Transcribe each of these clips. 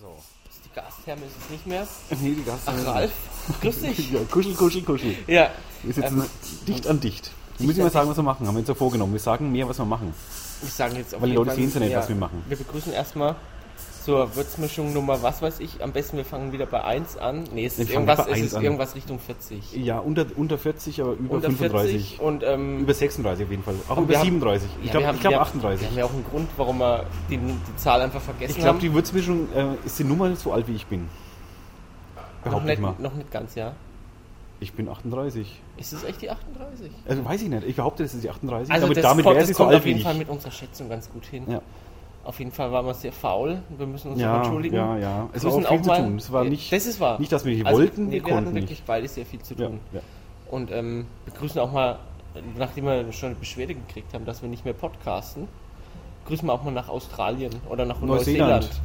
So. Die Gastherme ist es nicht mehr. Nee, die Gast. Ach, Ralf, grüß dich. Ja, kuschel, kuschel, kuschel. Ja, Wir sitzen Ähm, dicht an dicht. Wir müssen mal sagen, was wir machen. Haben wir uns ja vorgenommen. Wir sagen mehr, was wir machen. ich sage jetzt auf Weil die Leute Fall- sehen's ja nicht, was wir machen. Wir begrüßen erstmal zur Würzmischung Nummer, was weiß ich. Am besten wir fangen wieder bei 1 an. Nee, es ist irgendwas, es 1 ist an. irgendwas Richtung 40. Ja, unter, unter 40, aber über Unter 35. 40 und ähm, Über 36 auf jeden Fall. Auch über wir haben- 37. ja, ich glaube haben- ich glaub wir- 38. Wir haben ja auch einen Grund, warum wir die, die Zahl einfach vergessen Ich glaube, haben. die Würzmischung äh, ist die Nummer so alt wie ich bin. noch Behaupte ich nicht, mal. noch nicht ganz, ja. Ich bin 38. Ist es echt die 38? Also weiß ich nicht. Ich behaupte, das ist die 38. Also aber das, damit kommt- wäre sie so alt auf wie jeden ich. Fall mit unserer Schätzung ganz gut hin. Ja. Auf jeden Fall waren wir sehr faul. Wir müssen uns Ja, entschuldigen. ja, ja. Es war auch viel auch zu tun. Es war nicht, das ist wahr. nicht dass wir nicht Also, wollten, nee, wir wir hatten wirklich nicht. beide sehr viel zu Ja, tun. ja. Und ähm, begrüßen auch mal, nachdem wir schon eine Beschwerde gekriegt haben, dass wir nicht mehr podcasten, grüßen wir auch mal nach Australien oder nach Neuseeland. Neuseeland.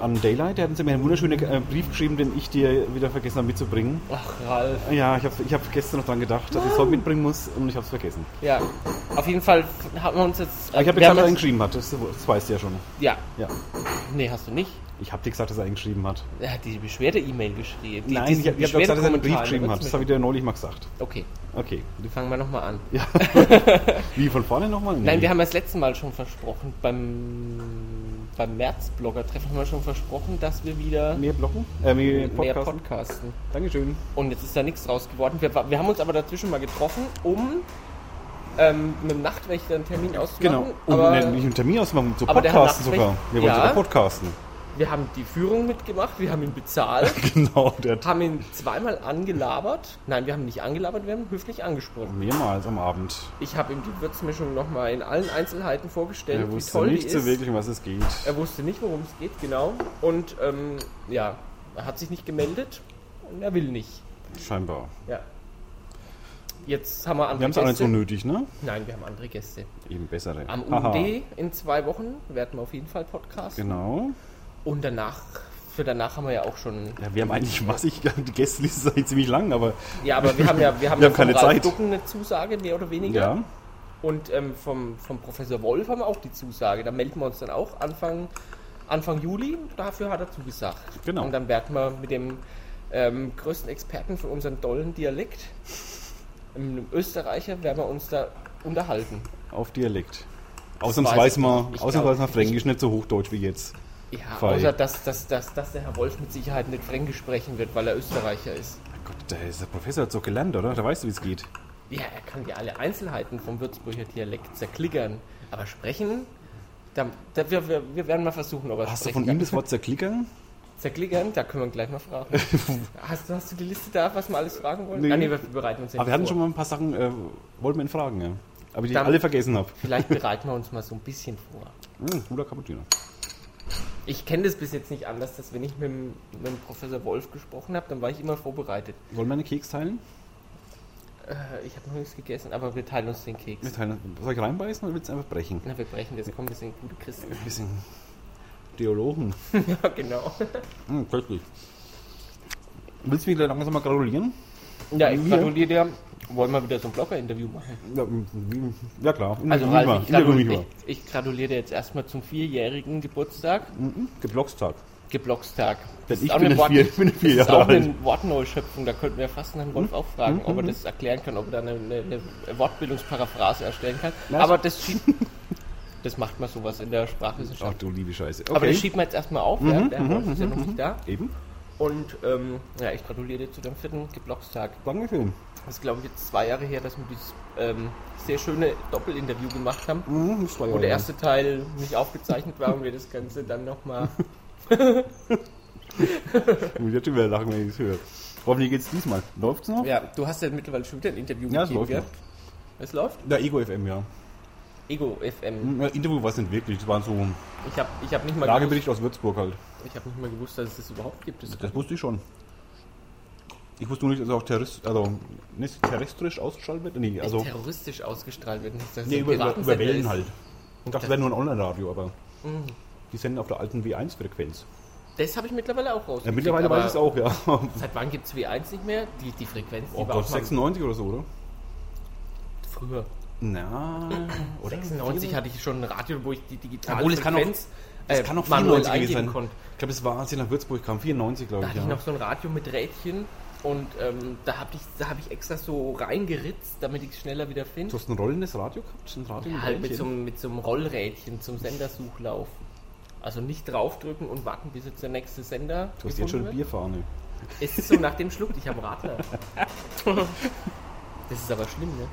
An Daylight, der hat uns immer einen wunderschönen äh, Brief geschrieben, den ich dir wieder vergessen habe mitzubringen. Ach, Ralf. Ja, ich habe ich hab gestern noch dran gedacht, dass ich es heute mitbringen muss und ich habe es vergessen. Ja, auf jeden Fall haben wir uns jetzt. Aber ich habe wir gesagt, haben dass er geschrieben hat, das, das weißt du ja schon. Ja, Ja. nee, hast du nicht. Ich habe dir gesagt, dass er ihn geschrieben hat. Er hat die Beschwerde-E-Mail geschrieben. Die, Nein, ich habe hab gesagt, dass er einen Brief geschrieben hat. Das habe ich dir neulich mal gesagt. Okay, Okay. fangen wir nochmal an. Ja. Wie von vorne nochmal? Nein, wir haben das letzte Mal schon versprochen, beim, beim März-Blogger-Treffen haben wir schon versprochen, dass wir wieder mehr blocken? Äh, mehr mehr Podcasten? podcasten. Dankeschön. Und jetzt ist da nichts draus geworden. Wir, wir haben uns aber dazwischen mal getroffen, um ähm, mit dem Nachtwächter einen Termin auszumachen. Genau. Und aber ne, nicht einen Termin ausmachen, zu Podcasten sogar. Wir wollen Ja. sogar podcasten. Wir haben die Führung mitgemacht, wir haben ihn bezahlt, genau, der haben ihn zweimal angelabert. Nein, wir haben ihn nicht angelabert, wir haben ihn höflich angesprochen. mehrmals am Abend. Ich habe ihm die Würzmischung nochmal in allen Einzelheiten vorgestellt, Er wie wusste toll nicht die so ist. wirklich, um was es geht. Er wusste nicht, worum es geht, genau. Und ähm, ja, er hat sich nicht gemeldet und er will nicht. Scheinbar. Ja. Jetzt haben wir andere Wir haben es auch nicht Gäste. so nötig, ne? Nein, wir haben andere Gäste. Eben bessere. Am. UD in zwei Wochen werden wir auf jeden Fall Podcast. Genau. Und danach, für danach haben wir ja auch schon. Ja, wir haben eigentlich massig, die Gästeliste ist eigentlich ziemlich lang, aber Ja, aber wir haben ja, wir haben Wir ja haben keine Ralf Zeit. Ducken eine Zusage, mehr oder weniger. ja. Und ähm, vom, vom Professor Wolf haben wir auch die Zusage. Da melden wir uns dann auch Anfang, Anfang Juli. Dafür hat er zugesagt. Genau. Und dann werden wir mit dem ähm, größten Experten für unseren dollen Dialekt, einem Österreicher, werden wir uns da unterhalten. auf Dialekt. weiß Ausnahmsweise mal, ausnahmsweise mal Fränkisch, nicht so hochdeutsch wie jetzt. Ja, Fei. außer dass, dass, dass, dass der Herr Wolf mit Sicherheit nicht Fränkisch sprechen wird, weil er Österreicher ist. Gott, der, ist der Professor hat so gelernt, oder? Da weißt du, wie es geht. Ja, er kann ja alle Einzelheiten vom Würzburger Dialekt zerklickern. Aber sprechen, da, da, wir, wir, wir werden mal versuchen, ob er Hast du von ihm das Wort zerklickern? Zerklickern, da können wir gleich mal fragen. hast, du, hast du die Liste da, was wir alles fragen wollen? Nee. Ah, nee, wir bereiten uns ja Aber wir hatten schon mal ein paar Sachen, äh, wollten wir ihn fragen, ja. Aber die Dann- alle vergessen habe. Vielleicht bereiten wir uns mal so ein bisschen vor. Hm, guter Cappuccino. Ich kenne das bis jetzt nicht anders, dass wenn ich mit, dem- mit dem Professor Wolf gesprochen habe, dann war ich immer vorbereitet. Wollen wir einen Keks teilen? Äh, ich habe noch nichts gegessen, aber wir teilen uns den Keks. Wir teilen. Soll ich reinbeißen oder willst du einfach brechen? Na, wir brechen das, komm, wir sind gute Christen. Wir sind Theologen. ja, genau. Hm, köstlich. Willst du mich langsam mal gratulieren? Ja, ich Mir? gratuliere dir. Wollen wir wieder so ein Blogger-Interview machen? Ja, ja klar. Also, Ralf, Grünwa. ich, gratuliere, ich, ich gratuliere dir jetzt erstmal zum vierjährigen Geburtstag. Mhm. Geblockstag. Geblockstag. Denn ich auch bin eine ein Wort- vier- bin vier das ist auch eine Wortneuschöpfung. Da könnten wir fast Herrn Wolf auch fragen, ob er das erklären kann, ob er da eine, eine, eine Wortbildungsparaphrase erstellen kann. Was? Aber das schiebt. Das macht man sowas in der Ach Sprachwissenschaft. du liebe Scheiße. Aber das schiebt man jetzt erstmal auf, ja? der Herr Wolf ist ja noch nicht da. Eben. Und ähm, ja, ich gratuliere dir zu deinem vierten Geblockstag. Dankeschön. Das ist, glaube ich, jetzt zwei Jahre her, dass wir dieses ähm, sehr schöne Doppelinterview gemacht haben. Mhm, ja Wo der erste Teil nicht aufgezeichnet war und wir das Ganze dann nochmal. Ich muss jetzt schon wieder lachen, wenn ich es höre. Hoffentlich geht es diesmal. Läuft's noch? Ja, du hast ja mittlerweile schon wieder ein Interview Ja, es gegeben, läuft gell? Es läuft? Der Ego FM, ja. Ego FM. Hm, ja, Interview war es nicht wirklich. Das war so Ich habe ich hab nicht, mal gewusst- Lagebericht aus Würzburg halt. ich hab nicht mal gewusst, dass es das überhaupt gibt. Das Das wusste ich schon. Ich wusste nur nicht, dass es auch terrorist, also nicht terrestrisch ausgestrahlt wird. Nee, also terroristisch ausgestrahlt wird. Nicht, dass nee, es über, über, Wellen halt. Ich dachte, das wäre nur ein Online-Radio, aber Mhm. die senden auf der alten W1-Frequenz. Das habe ich mittlerweile auch raus. Ja, mittlerweile weiß ich es auch, ja. Seit wann gibt es W1 nicht mehr? Die, die Frequenz, die Oh war Gott, auch mal 96 oder so, oder? früher. Na, oder? 96 hatte ich schon ein Radio, wo ich die digitale Obwohl, es kann Frequenz äh, kann auch manuell 94 gewesen eingeben sein. konnte. Ich glaube, das war, als ich nach Würzburg kam, 94, glaube Da ich. hatte ich Ja. noch so ein Radio mit Rädchen und ähm, da habe ich, da hab ich extra so reingeritzt, damit ich es schneller wieder Du finde. hast ein rollendes Radio gehabt? Ein Radio Ja, halt mit so, mit so einem Rollrädchen zum Sendersuchlauf. Also nicht draufdrücken und warten, bis jetzt der nächste Sender Du hast jetzt schon gefunden Bierfahne. Es ist so nach dem Schluck, ich habe Radler. Das ist aber schlimm, ne?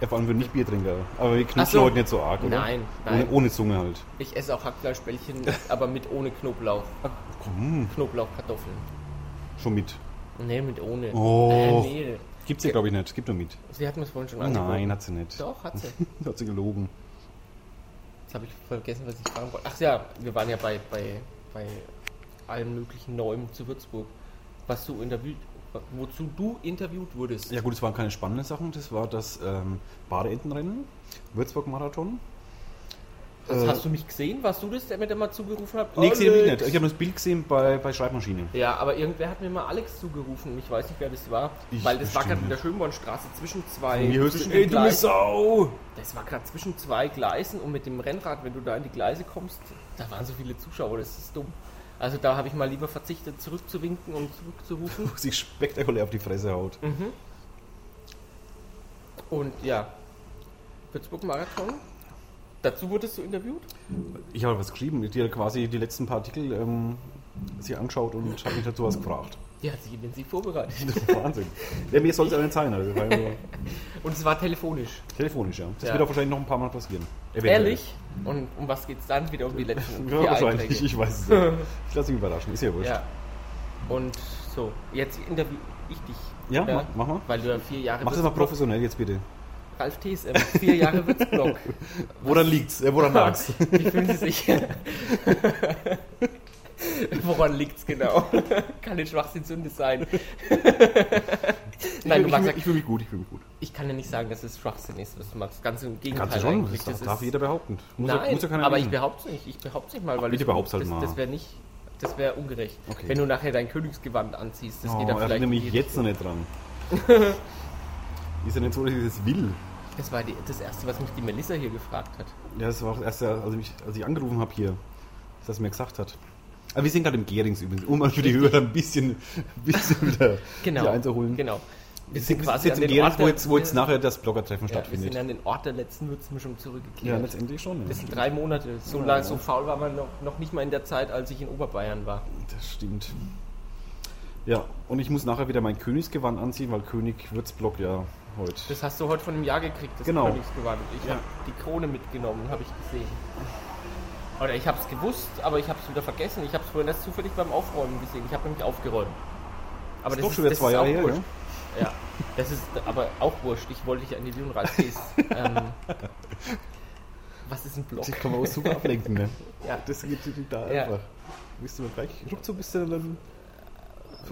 Ja, vor allem für Nicht-Biertrinker. Aber wir knutschen so. heute nicht so arg, oder? Nein, nein. Ohne, ohne Zunge halt. Ich esse auch Hackfleischbällchen, aber mit ohne Knoblauch. Knoblauchkartoffeln. schon mit. Nee, mit ohne. Oh. Äh, nee. Gibt's ja, glaube ich, nicht. Gibt nur mit. Sie hat mir es vorhin schon angeboten. Nein, hat sie nicht. Doch, hat sie. hat sie gelogen. Jetzt habe ich vergessen, was ich fragen wollte. Ach ja, wir waren ja bei, bei, bei allem möglichen Neuem zu Würzburg. Was du interviewt, wozu du interviewt wurdest. Ja gut, es waren keine spannenden Sachen. Das war das ähm, Badeentenrennen, Würzburg-Marathon. Das Äh, hast du mich gesehen? Warst du das, der mir da mal zugerufen hat? Nee, gesehen ich nicht. Ich habe das Bild gesehen bei, bei Schreibmaschine. Ja, aber irgendwer hat mir mal Alex zugerufen. Ich weiß nicht, wer das war. Ich weil das war gerade in der. Schönbornstraße zwischen zwei. Mir hörst zwischen du, ey, du. Sau! Das war gerade zwischen zwei Gleisen und mit dem Rennrad, wenn du da in die Gleise kommst, da waren so viele Zuschauer, das ist dumm. Also da habe ich mal lieber verzichtet, zurückzuwinken und zurückzurufen. Wo sich spektakulär auf die Fresse haut. Und ja, Würzburg-Marathon. Dazu wurdest du interviewt? Ich habe was geschrieben, die hat quasi die letzten paar Artikel ähm, sich angeschaut und hat mich dazu was gefragt. Die hat sich intensiv vorbereitet. Das ist Wahnsinn. Ja, mir soll es ja nicht sein. Also, ja Und es war telefonisch. telefonisch, ja. Das Ja. wird auch wahrscheinlich noch ein paar Mal passieren. Eventuell. Ehrlich? Und um was geht es dann? Wieder um die letzten Ja, wahrscheinlich. Einträge. Ich weiß es nicht. Ich lasse mich überraschen. Ist ja wurscht. Ja. Und so, jetzt interview ich dich. Ja, Mach, mach mal. Weil du ja vier Jahre Mach das mal professionell jetzt bitte. Ralf TSM, vier Jahre Würzburg. Woran liegt's? Äh, woran lag's? Wie fühlen Sie sich? Woran liegt's genau? Kann nicht Schwachsinnssünde sein. Nein, du ich, magst ich, ich fühle mich gut, ich fühle mich gut. ich kann ja nicht sagen, dass es Schwachsinn ist, was du magst. Ganz im Gegenteil. Kannst du schon, das Das darf jeder behaupten. Muss Nein, muss ja keiner aber ich wissen. behaupte es nicht. Ich behaupte es nicht mal, weil bitte behaupt's halt das, mal. das wäre nicht, das wäre ungerecht. Okay. Wenn du nachher dein Königsgewand anziehst, das oh, geht dann vielleicht. erinnere in mich jetzt noch nicht dran. Ist ja nicht so, dass ich das will. Das war die, das erste, was mich die Melissa hier gefragt hat. Ja, das war auch das erste, als ich, als ich angerufen habe hier, dass das mir gesagt hat. Aber wir sind gerade im Gerings übrigens, um mal für die Hörer ein bisschen, ein bisschen wieder Genau. hier einzuholen. Genau. Wir sind quasi jetzt im Gerings, wo jetzt, wo jetzt nachher das Bloggertreffen ja, wir stattfindet. sind an den Ort der letzten Würzmischung Ja, zurückgekehrt. letztendlich schon. Ja. das sind drei Monate. So, Ja, lang, ja. so faul war man noch, noch nicht mal in der Zeit, als ich in Oberbayern war. Das stimmt. Ja, und ich muss nachher wieder mein Königsgewand anziehen, weil König Würzblock ja heute. Das hast du heute von dem Jahr gekriegt, das Genau. Königsgewand. Ich Ja. habe die Krone mitgenommen, habe ich gesehen. Oder ich habe es gewusst, aber ich habe es wieder vergessen. Ich habe es vorhin erst zufällig beim Aufräumen gesehen. Ich habe nämlich aufgeräumt. Aber ist doch schon wieder zwei Jahre auch her, wurscht. Ja, das ist aber auch wurscht. Ich wollte dich an die Tees. ähm, was ist ein Block? Sich kann man auch super ablenken, ne? Ja. Das geht da Ja. einfach. Bist du gleich ruckzuck bist du dann.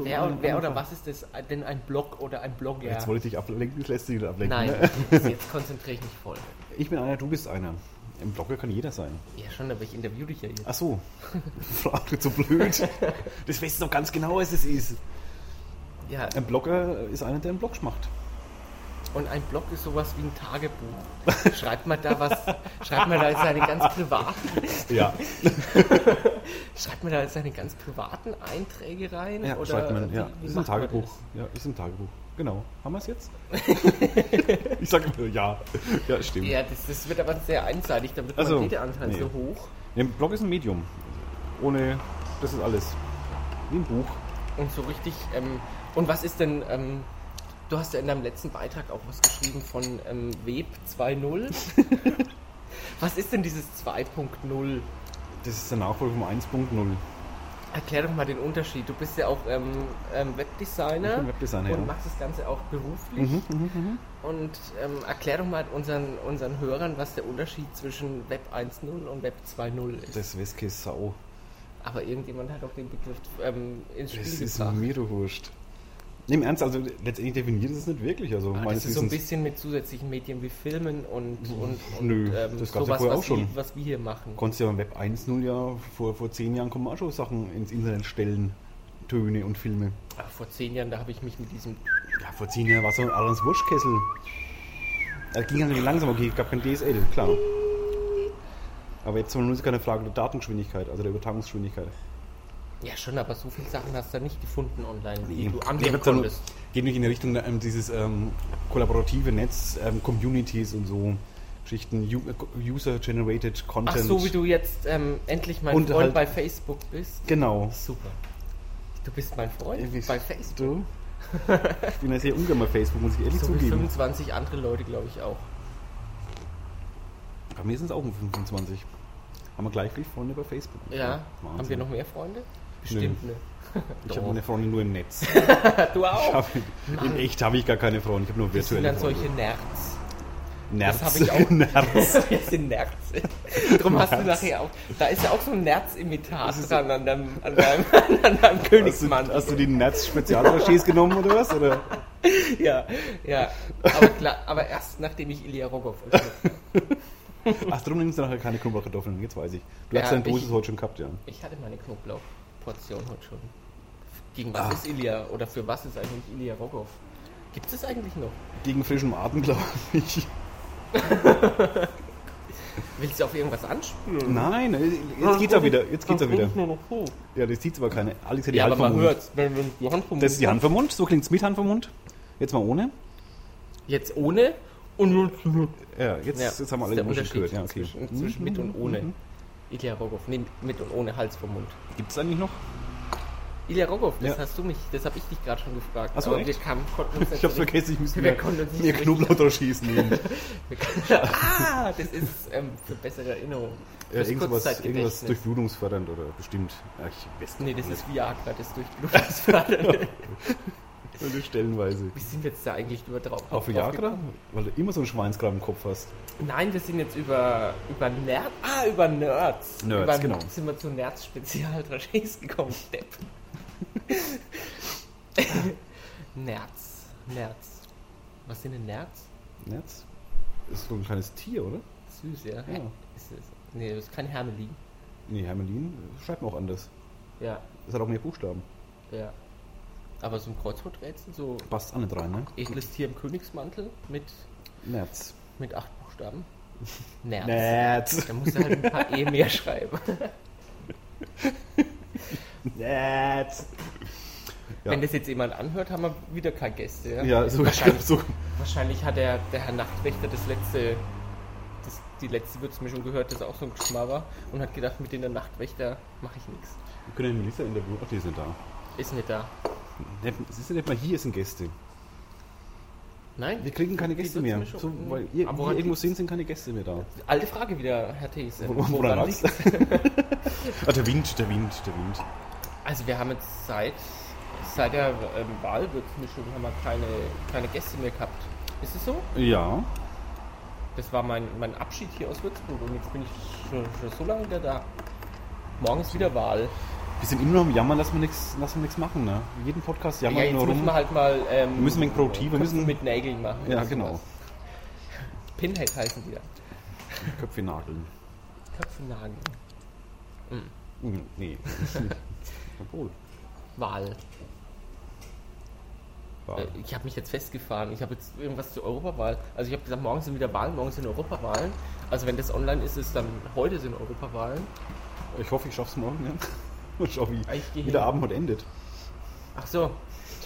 Wer, wer oder was ist das denn ein Blog oder ein Blogger? Jetzt wollte ich dich ablenken, das lässt sich wieder ablenken. Nein, Ne? jetzt konzentriere ich mich voll. Ich bin einer, du bist einer. Im Blogger kann jeder sein. Ja, schon, aber ich interview dich ja jetzt. Ach so. Frag du so blöd. Das weißt du doch ganz genau, was es ist. Ja, Ein Blogger ist einer, der einen Blog macht. Und ein Blog ist sowas wie ein Tagebuch. Schreibt man da was, schreibt man da seine ganz privaten, Ja. schreibt man da seine ganz privaten Einträge rein? Ja, oder schreibt man, ja. wie ist ein Tagebuch. Ja, ist ein Tagebuch. Genau. Haben wir es jetzt? ich sage immer ja. Ja, stimmt. Ja, das, das wird aber sehr einseitig, da wird Also, mein Redeanteil nee. so hoch. Ein Blog ist ein Medium. Ohne, das ist alles. Wie ein Buch. Und so richtig, ähm, und was ist denn, ähm, du hast ja in deinem letzten Beitrag auch was geschrieben von ähm, Web 2.0. was ist denn dieses 2.0? Das ist der Nachfolger vom 1.0. Erklär doch mal den Unterschied. Du bist ja auch ähm, ähm, Webdesigner, Ich bin Webdesigner, und ja. machst das Ganze auch beruflich. Mhm, Und ähm, erklär doch mal unseren, unseren Hörern, was der Unterschied zwischen Web 1.0 und Web 2.0 ist. Das weiß keine Sau. Aber irgendjemand hat auch den Begriff ähm, ins Spiel Das ist gebracht. mir wurscht. Im Ernst, also letztendlich definiert es nicht wirklich. Also Ah, das ist so ein bisschen mit zusätzlichen Medien wie Filmen und, und, und Nö, ähm, das gab's ja sowas, was, auch schon. Wir, was wir hier machen. konntest ja im Web 1.0 ja vor, vor zehn Jahren kommen auch schon Sachen ins Internet stellen. Töne und Filme. Aber vor zehn Jahren, da habe ich mich mit diesem Ja, vor zehn Jahren war es so ein Adams Wurschkessel. Da ging halt langsam, okay, es gab kein DSL, klar. Aber jetzt nur keine Frage der Datengeschwindigkeit, also der Übertragungsgeschwindigkeit. Ja, schon, aber so viele Sachen hast du da nicht gefunden online, die Nee. du dann- konntest. Geht nicht in die Richtung ähm, dieses ähm, kollaborative Netz, ähm, Communities und so Geschichten, äh, User-Generated Ach Content. so, wie du jetzt ähm, endlich mein Und Freund halt- bei Facebook bist. Genau. Super. Du bist mein Freund wie- bei Facebook. Du? Ich bin ja sehr ungern bei Facebook, muss ich ehrlich So wie zugeben. 25 andere Leute, glaube ich, auch. Bei mir sind es auch um 25. Haben wir gleich viele Freunde bei Facebook. Ja. Wahnsinn. Haben wir noch mehr Freunde? Bestimmt ne. Ich habe meine Freunde nur im Netz. Du auch. hab, in echt habe ich gar keine Freunde, ich habe nur Wir sind virtuelle dann solche Freunde. Nerds. Nerz. Das hab ich auch. Nerz. Wir sind Nerds. Darum hast du nachher auch. Da ist ja auch so ein Nerz-Imitat dran an deinem, an deinem, an deinem Hast du, Königsmann. hast du die Nerz-Spezialrochers genommen oder was? Oder? Ja, ja. Aber, klar, aber erst nachdem ich Ilya Rogov Ach, darum nimmst du nachher keine Knoblauchkartoffeln, jetzt weiß ich. Du Ja, hast deine Dosis heute schon gehabt, ja. Ich hatte meine Knoblauchportion heute schon. Gegen was Ah. ist Ilya oder für was ist eigentlich Ilya Rogov? Gibt es eigentlich noch? Gegen frischem Atem, glaube ich. Willst du auf irgendwas anspielen? Nein, jetzt geht's er wieder. Jetzt geht's er wieder. Ja, das sieht zwar keine. Alex hat die Ja, Hand aber vom man Mund. hört wenn wenn die Hand vom Das ist die Hand vom Mund. So klingt's mit Hand vom Mund. Jetzt mal ohne. Jetzt ohne und Ja, jetzt, Ja, jetzt haben wir alle die Musik gehört. Ja, Unterschied okay. zwischen, zwischen mit und ohne. Ilya Rogov, nee, mit und ohne Hals vom Mund. Gibt's eigentlich noch? Ilya Rogov, das Ja. hast du mich, das habe ich dich gerade schon gefragt. Ach so, aber echt? wir kamen, konnten uns Ich hab's vergessen, ich müsste mir, mir Knoblauch draus schießen. ah, das ist ähm, für bessere Erinnerung. Ja, irgendwas, irgendwas durchblutungsfördernd oder bestimmt. Ja, ich weiß Nee, das nicht. ist Viagra, das durchblutungsfördernde. Nur stellenweise. Wie sind wir jetzt da eigentlich über drauf? Auf Viagra? Weil du immer so einen Schweinskram im Kopf hast. Nein, wir sind jetzt über, über Nerds. Ah, über Nerds. Nerds, über, genau. Sind wir zu Nerds Spezial Dragés gekommen, Depp. Nerds. Nerds. Was sind denn Nerds? Netz? Ist so ein kleines Tier, oder? Süß, ja. Ja. Ist es. Nee, das ist kein Hermelin. Nee, Hermelin schreibt man auch anders. Ja, Das hat auch mehr Buchstaben. ja. Aber so ein Kreuzworträtsel, so Passt auch nicht rein, ne? edles Tier im Königsmantel mit, Netz. mit acht Buchstaben. Nerds. Netz. Da musst du halt ein paar E mehr schreiben. Netz. Ja. Wenn das jetzt jemand anhört, haben wir wieder keine Gäste. Ja? Ja, so, wahrscheinlich, so. wahrscheinlich hat der, der Herr Nachtwächter das letzte, das, die letzte Würzmischung gehört, das auch so ein Geschmack war und hat gedacht, mit den der Nachtwächter mache ich nichts. Wir können den Melissa interviewen. Ach, die ist nicht da. Ist nicht da. Nicht- Siehst du nicht mal, hier sind Gäste. Nein? Wir kriegen keine Gäste mehr. So, weil ihr, Aber wir woran irgendwo sind, sind keine Gäste mehr da. Alte Frage wieder, Herr These. Woran Woran lag's? liegt's? Ah, der Wind, der Wind, der Wind. Also wir haben jetzt seit, seit der ähm, Wahlwürzmischung haben wir keine, keine Gäste mehr gehabt. Ist es so? Ja. Das war mein, mein Abschied hier aus Würzburg und jetzt bin ich schon, schon so lange wieder da. Morgen ist wieder Wahl. Wir sind immer noch am Jammern, dass wir nichts dass wir nichts machen, ne? Jeden Podcast Ja, jammern jetzt nur müssen rum. wir halt mal. Ähm, Wir müssen wegen produktiv, wir müssen- mit Nägeln machen. Ja, genau. sowas. Pinhead heißen die da. Köpfe nageln. Köpfe nageln. Hm, Nee. Obwohl. Wahl. War- Äh, Ich habe mich jetzt festgefahren. Ich habe jetzt irgendwas zur Europawahl. Also ich habe gesagt, morgen sind wieder Wahlen, morgen sind Europawahlen. Also wenn das online ist, ist dann heute sind Europawahlen. Ich hoffe, ich schaff's morgen, ja. Und schau, wie, wie der Abend heute endet. Ach so,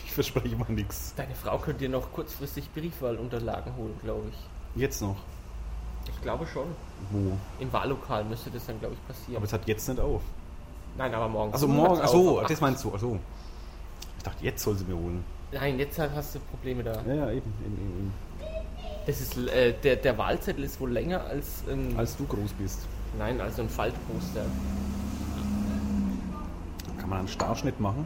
Ich verspreche mal nichts. deine Frau könnte dir noch kurzfristig Briefwahlunterlagen holen, glaube ich. Jetzt noch. Ich glaube schon. Wo? Im Wahllokal müsste das dann, glaube ich, passieren. Aber es hat jetzt nicht auf. Nein, aber morgen. Also morgen, hat's achso, das meinst du, achso. Ich dachte, jetzt soll sie mir holen. Nein, jetzt hast du Probleme da. Ja, ja, eben. eben, eben. Das ist, äh, der, der Wahlzettel ist wohl länger als ein, Als du groß bist, nein, als so ein Faltposter. Kann man einen Starschnitt machen.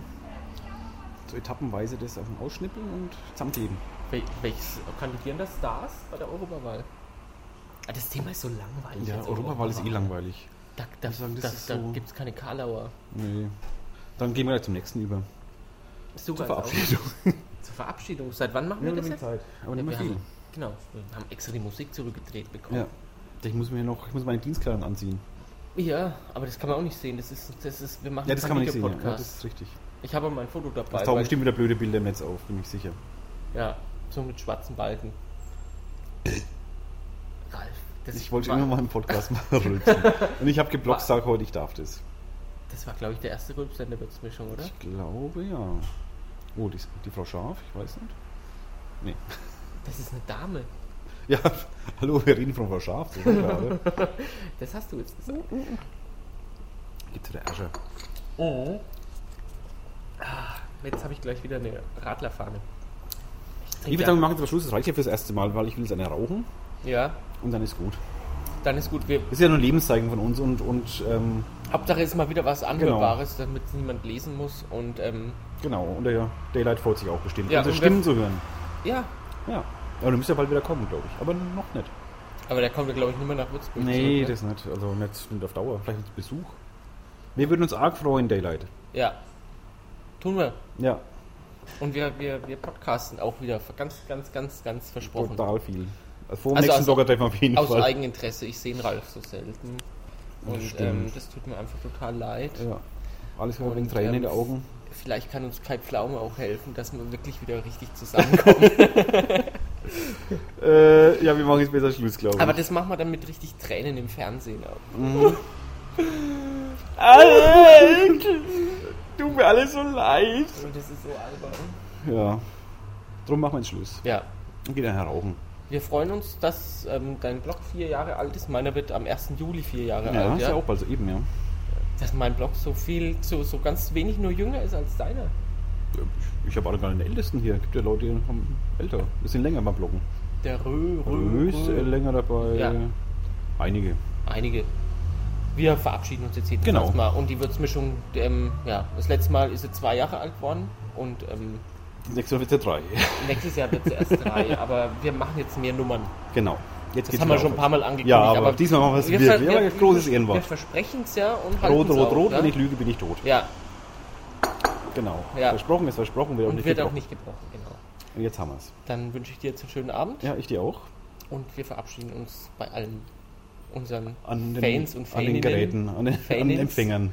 So etappenweise das auf den Ausschnippeln und zusammenkleben. Wel welches kandidieren da Stars bei der Europawahl? Ah, das Thema ist so langweilig. Ja, Europawahl ist eh langweilig. Da, da, sagen, das da, da so- gibt es keine Karlauer. Nee. Dann gehen wir gleich zum nächsten über. Super, Zur Verabschiedung. Zur Verabschiedung. Seit wann machen wir das jetzt? Zeit. Aber nicht mehr viel. haben, genau, wir haben extra die Musik zurückgedreht bekommen. Ja. Ich muss mir noch, ich muss meine Dienstkleidung anziehen. Ja, aber das kann man auch nicht sehen. Das ist, das ist, wir machen Ja, das kann man nicht sehen. Ja. Das ist richtig. ich habe mein Foto dabei. Es tauchen bestimmt wieder blöde Bilder im Netz auf, bin ich sicher. Ja, so mit schwarzen Balken. Ralf, Das Ich wollte immer mal im Podcast rülpsen. Und ich habe geblockt, sag heute, ich darf das. Das war, glaube ich, der erste Rülpser in der Würzmischung, oder? Ich glaube, ja. Oh, die, die Frau Scharf, ich weiß nicht. Nee. Das ist eine Dame. Ja, hallo, wir reden von Frau Scharf. Das hast du jetzt gesagt. Gibt's der Asche. Oh. Ah, jetzt habe ich gleich wieder eine Radlerfahne. Ich würde sagen, wir machen jetzt aber Schluss. Das reicht ja fürs erste Mal, weil ich will jetzt eine rauchen ja, und dann ist gut. dann ist gut. Wir, Das ist ja nur ein Lebenszeichen von uns und, und ähm, Hauptsache ist mal wieder was Anhörbares, damit es niemand lesen muss. Und ähm, genau, und der Daylight freut sich auch bestimmt, Ja, unsere Stimmen zu hören. ja, Ja. Aber du müsst ja bald wieder kommen, glaube ich. Aber noch nicht. aber der kommt ja, glaube ich, nicht mehr nach Würzburg. Nee, ne? das nicht. Also nicht, nicht auf Dauer. Vielleicht mit Besuch. Wir würden uns arg freuen, Daylight. Ja. Tun wir. Ja, Und wir, wir, wir podcasten auch wieder. Ganz, ganz, ganz, ganz versprochen. total viel. Also vor dem Also nächsten aus- Blogger-Treffen auf jeden Aus Fall. Eigeninteresse. Ich sehe den Ralf so selten. Das Und stimmt. ähm, das tut mir einfach total leid. Ja. Alles mit Tränen in ähm, den Augen. Vielleicht kann uns Kai Pflaume auch helfen, dass wir wirklich wieder richtig zusammenkommen. Äh, ja, wir machen jetzt besser Schluss, glaube ich. Aber das machen wir dann mit richtig Tränen im Fernsehen auch. Mhm. Tut mir alles so leid. Und das ist so albern. Ja. Drum machen wir jetzt Schluss. Ja. Und gehen dann rauchen. Wir freuen uns, dass ähm, dein Blog vier Jahre alt ist. Meiner wird am 1. Juli vier Jahre Ja, alt. ist ja auch bald so eben, ja. Dass mein Blog so viel, so, so ganz wenig nur jünger ist als deiner. Ich, habe alle gar nicht den Ältesten hier. Gibt ja Leute, die haben älter. Wir sind länger beim Bloggen. Der Rö, Rö, Rö ist äh, länger dabei. Ja. Einige. Einige. Wir verabschieden uns jetzt jedenfalls Genau. mal. Und die Würzmischung, ähm, ja, das letzte Mal ist sie zwei Jahre alt geworden. Und ähm, Nächstes Mal wird es ja drei. nächstes Jahr wird sie erst drei. Aber wir machen jetzt mehr Nummern. Genau. Jetzt Das haben wir schon ein paar Mal angekündigt. Ja, aber diesmal machen wir es wirklich. Wir ein großes Wir Ehrenwort. versprechen es ja und Rot, halten's rot, rot. ja? Wenn ich lüge, bin ich tot. Ja, Genau. Ja. Versprochen ist versprochen, wird auch und nicht wird auch gebrochen. nicht gebrochen, genau. Und jetzt haben wir es. Dann wünsche ich dir jetzt einen schönen Abend Ja, ich dir auch. und wir verabschieden uns bei allen unseren An den, Fans und an Faninnen. den Geräten, an den, an den. Empfängern.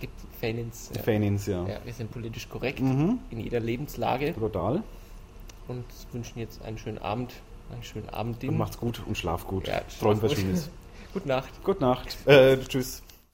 Gibt Fanins. Ja. Fanins, ja. ja, wir sind politisch korrekt Mhm. in jeder Lebenslage Total. und wünschen jetzt einen schönen Abend, einen schönen Abend. Und macht's gut und schlaf gut. Ja, Träumt was. Schönes. Gute Nacht. Gute Nacht. Äh, tschüss.